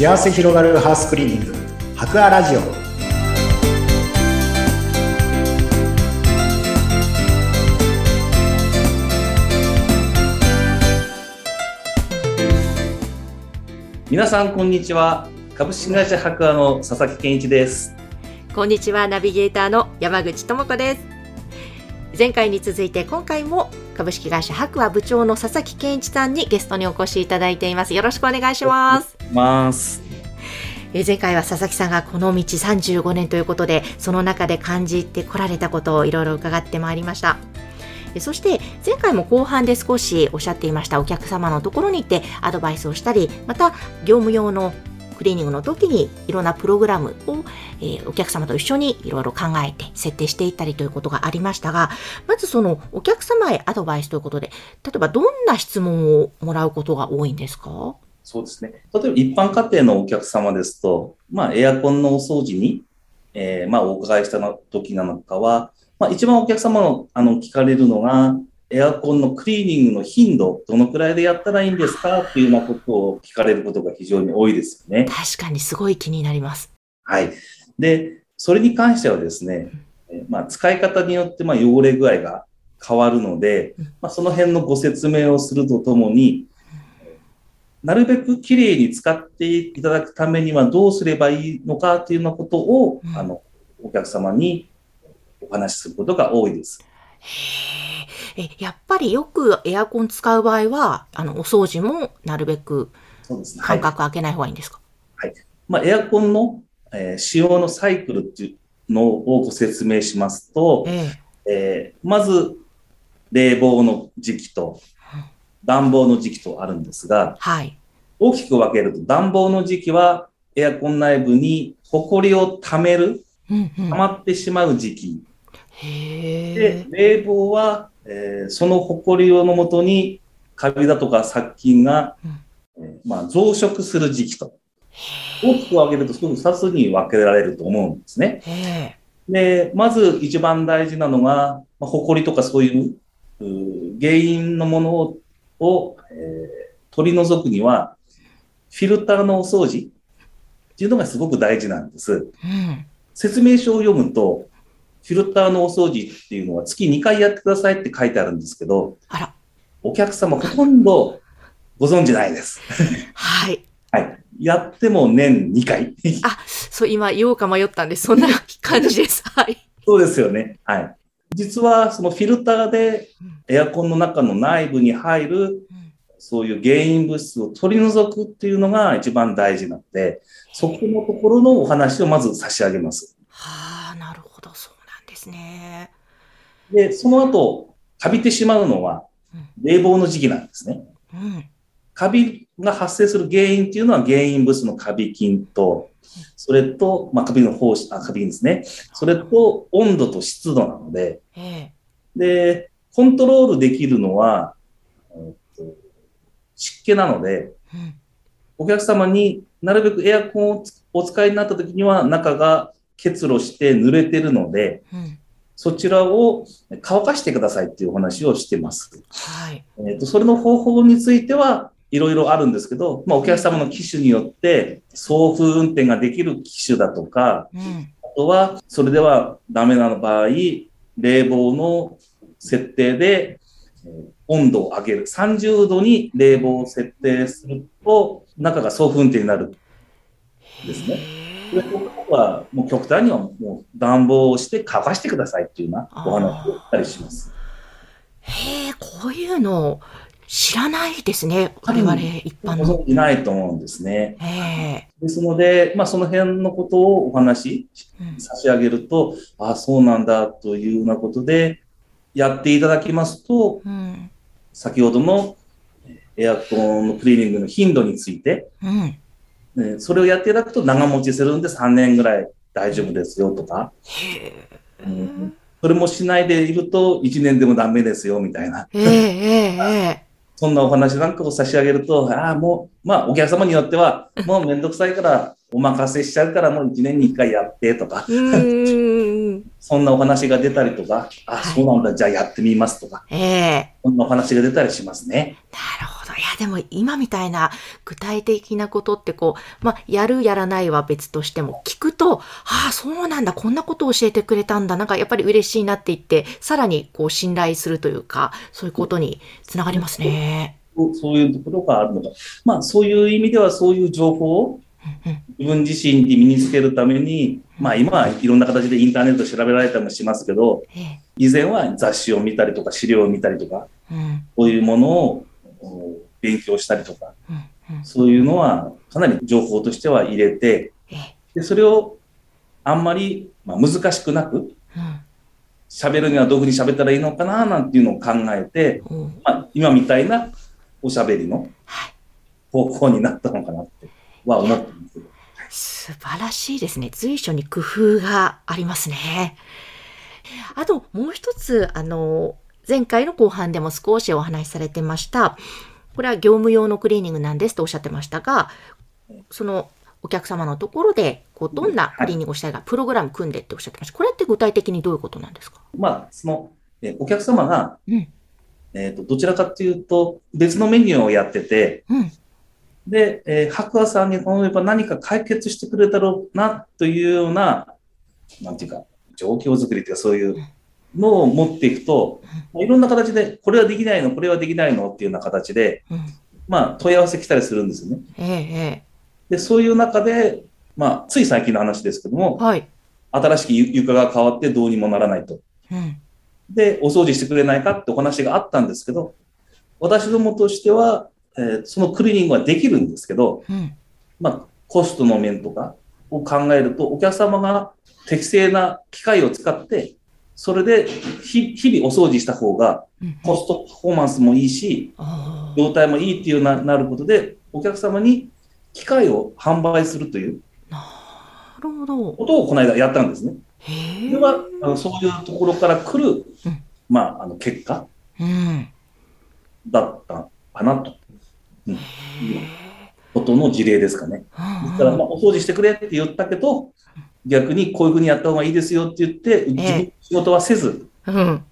幸せ広がるハウスクリーニング。博アラジオ。皆さんこんにちは。株式会社博アの佐々木健一です。こんにちは。ナビゲーターの山口智子です。前回に続いて今回も株式会社博和部長の佐々木健一さんにゲストにお越しいただいています。よろしくお願いしますます。え前回は佐々木さんがこの道35年ということでその中で感じてこられたことをいろいろ伺ってまいりました。そして前回も後半で少しおっしゃっていましたお客様のところに行ってアドバイスをしたりまた業務用のクリーニングの時にいろんなプログラムを、えお客様と一緒にいろいろ考えて設定していったりということがありましたがまずそのお客様へアドバイスということで例えばどんな質問をもらうことが多いんですか？そうですね例えば一般家庭のお客様ですと、まあ、エアコンのお掃除に、えーまあ、お伺いした時なのかは、まあ、一番お客様のあの聞かれるのがエアコンのクリーニングの頻度、どのくらいでやったらいいんですか？っていうようなことを聞かれることが非常に多いですよね。確かにすごい気になります。はい。で、それに関してはですね、えーまあ、使い方によってまあ汚れ具合が変わるのでうん、まあ、その辺のご説明をするとともに、なるべくきれいに使っていただくためにはどうすればいいのかっていうようなことを、うん。あの、お客様にお話しすることが多いです。へええやっぱりよくエアコン使う場合はあのお掃除もなるべく間隔空けない方がいいんですか、まあ、エアコンの、えー使用のサイクルっていうのをご説明しますと、え。えーまず、冷房の時期と暖房の時期とあるんですが、はい。大きく分けると暖房の時期はエアコン内部に埃を溜める、うんうん溜まってしまう時期。へでえ。、冷房は、えーその埃をのもとにカビだとか殺菌が、うんえーまあ、増殖する時期と。大きく分けるとすぐ2つに分けられると思うんですね。で、まず一番大事なのが、まあ、埃とかそういう原因のものをを、えー取り除くには、フィルターのお掃除っていうのがすごく大事なんです。うん。説明書を読むと、フィルターのお掃除っていうのは月2回やってくださいって書いてあるんですけど。お客様ほとんどご存知ないです。はい。はい。やっても年2回。あ、そう、今言おうか迷ったんで、そんな感じです。はい。そうですよね。はい。実はそのフィルターでエアコンの中の内部に入るうんそういう原因物質を取り除くっていうのが一番大事なので、そこのところのお話をまず差し上げます。はあ、なるほど、そうなんですね。で、その後、カビてしまうのはうん冷房の時期なんですね。うん。カビが発生する原因っていうのは原因物のカビ菌と、それと、まあ、カビの方あ、カビ菌ですね。それと温度と湿度なので、ええ。で、コントロールできるのは、えっと湿気なので、うん。お客様になるべくエアコンをつお使いになった時には中が結露して濡れてるので、うん。そちらを乾かしてくださいっていうお話をしてます。はい。えっと、それの方法についてはいろいろあるんですけど、まあ、お客様の機種によって送風運転ができる機種だとか、うん。あとは、それではダメな場合、冷房の設定で、えー温度を上げる。30度に冷房を設定すると、中が送風運転になる。ですねそれへえ。とは、もう極端にはもう暖房をして乾かしてくださいっていうようなお話をしたりします。へえ、こういうの知らないですね。我々一般ごの。存じないと思うんですね。ええ。ですので、まあ、その辺のことをお話しうん差し上げると、ああ、そうなんだというようなことで、やっていただきますと、うん。先ほどのえーエアコンのクリーニングの頻度について、うん。えーそれをやっていただくと長持ちするんで3年ぐらい大丈夫ですよとか。うんそれもしないでいると1年でもダメですよみたいな、ええ、ええ、えそんなお話なんかを差し上げると、ああ、もう、まあお客様によっては、もうめんどくさいからお任せしちゃうからもう1年に1回やってとか。そんなお話が出たりとか、あ、はいそうなんだ、じゃあやってみますとか、ええ。そんなお話が出たりしますね。なるほど。いやでも今みたいな具体的なことってこう、まあ、やるやらないは別としても聞くと、ああ、そうなんだ、こんなことを教えてくれたんだ、なんかやっぱり嬉しいなって言って、さらにこう信頼するというか、そういうことにつながりますね。そういうところがあるのか。まあ、そういう意味ではそういう情報を自分自身に身につけるために、まあ今はいろんな形でインターネット調べられたりもしますけど、以前は雑誌を見たりとか資料を見たりとか、こういうものを勉強したりとか、そういうのはかなり情報としては入れて、でそれをあんまり、まあ、難しくなく、喋るにはどういうふうに喋ったらいいのかななんていうのを考えて、まあ、今みたいなおしゃべりの方向になったのかなっては思ってます素晴らしいですね。随所に工夫がありますね。あともう一つ、あの、前回の後半でも少しお話しされてました。これは業務用のクリーニングなんですとおっしゃってましたが、そのお客様のところで、こう、どんなクリーニングをしたいか、プログラム組んでっておっしゃってました。これって具体的にどういうことなんですか？まあ、その、えお客様が、うん、えっ、と、どちらかというと、別のメニューをやってて、うん、で、えー、白亜さんに頼めば何か解決してくれたろうな、というような、なんていうか、状況づくりというか、そういうのを持っていくと、いろんな形で、これはできないの、これはできないのっていうような形で、まあ、問い合わせ来たりするんですよね。ええ、で、そういう中で、まあ、つい最近の話ですけども、はい、新しく床が変わってどうにもならないと。うん、で、お掃除してくれないかってお話があったんですけど、私どもとしては、えー、そのクリーニングはできるんですけど、うん、まあ、コストの面とかを考えると、お客様が適正な機械を使って、それで日々お掃除した方が、コストパフォーマンスもいいし、状態もいいっていうななることで、お客様に機械を販売するということをこの間やったんですね。それはあのそういうところから来る、うん、まあ、あの結果、うん、だったかなと、うん、ことの事例ですかね。だから、まあ、お掃除してくれって言ったけど、逆にこういうふうにやった方がいいですよって言って、自分の仕事はせず、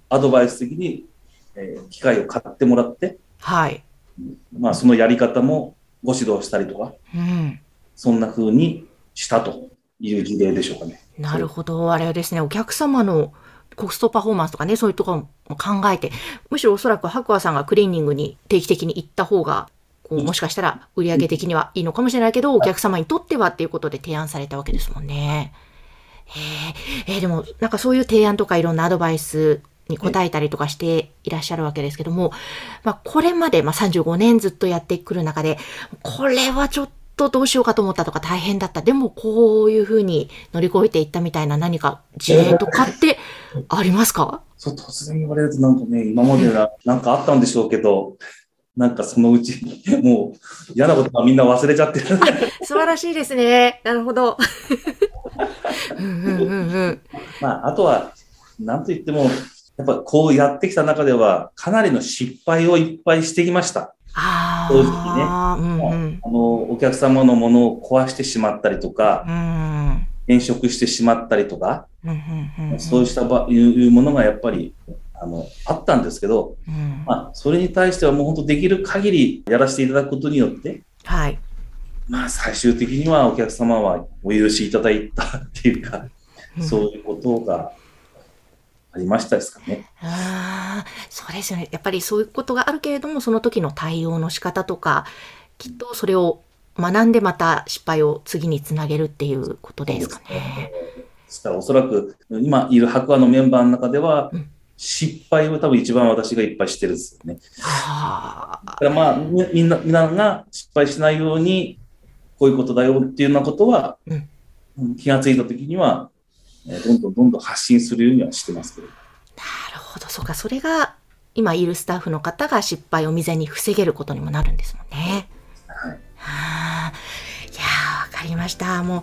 アドバイス的に、えー、機械を買ってもらって、はい。まあ、そのやり方もご指導したりとか、うん、そんなふうにしたという事例でしょうかね。なるほど。あれですね、お客様のコストパフォーマンスとかね、そういうところも考えて、むしろおそらく白亜さんがクリーニングに定期的に行った方が、こうもしかしたら売上的にはいいのかもしれないけど、お客様にとってはっていうことで提案されたわけですもんね。えー、えー、でも、なんかそういう提案とかいろんなアドバイスに答えたりとかしていらっしゃるわけですけども、まあ、これまで、まあ、35年ずっとやってくる中で、これはちょっとどうしようかと思ったとか大変だった。でもこういうふうに乗り越えていったみたいな何か事例とかってありますか？そう、突然言われるとなんかね、今までななんかあったんでしょうけど、なんかそのうち、もう嫌なことはみんな忘れちゃってる。素晴らしいですね。なるほど。まあ、あとは、なんと言っても、やっぱこうやってきた中では、かなりの失敗をいっぱいしてきました。正直ね、うんうん、あの、お客様のものを壊してしまったりとか、うん、変色してしまったりとか、うんうん、そうしたばいうものがやっぱりあのあったんですけど、うん、まあ、それに対してはもう本当できる限りやらせていただくことによって、はい、まあ、最終的にはお客様はお許しいただいたっていうか、そういうことがありましたですかね。ああ、そうですよね。やっぱりそういうことがあるけれども、その時の対応の仕方とか、きっとそれを学んでまた失敗を次につなげるっていうことですかね。ですからおそらく今いる白亜のメンバーの中では、うん失敗を多分一番私がいっぱいしてるんですよね。だからまあ、みんな、みんなが失敗しないように、こういうことだよっていうようなことは、うん、気がついたときには、えどんどんどんどん発信するようにはしてますけど。なるほど、そうか、それが今いるスタッフの方が失敗を未然に防げることにもなるんですもんね。はい。はあ、いやわかりました。もう、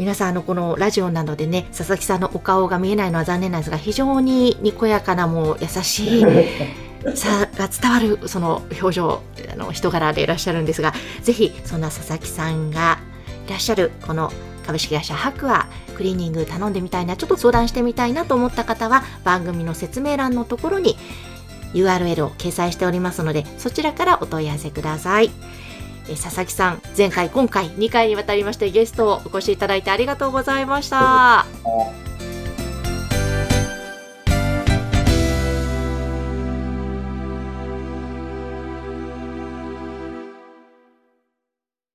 皆さん、あの、このラジオなどでね、佐々木さんのお顔が見えないのは残念なんですが、非常ににこやかな、もう優しい、さが伝わるその表情あの人柄でいらっしゃるんですがぜひそんな佐々木さんがいらっしゃるこの株式会社クアクリーニング頼んでみたいなちょっと相談してみたいなと思った方は番組の説明欄のところに URL を掲載しておりますので、そちらからお問い合わせください。え佐々木さん、前回、今回、2回にわたりましてゲストをお越しいただいてありがとうございました。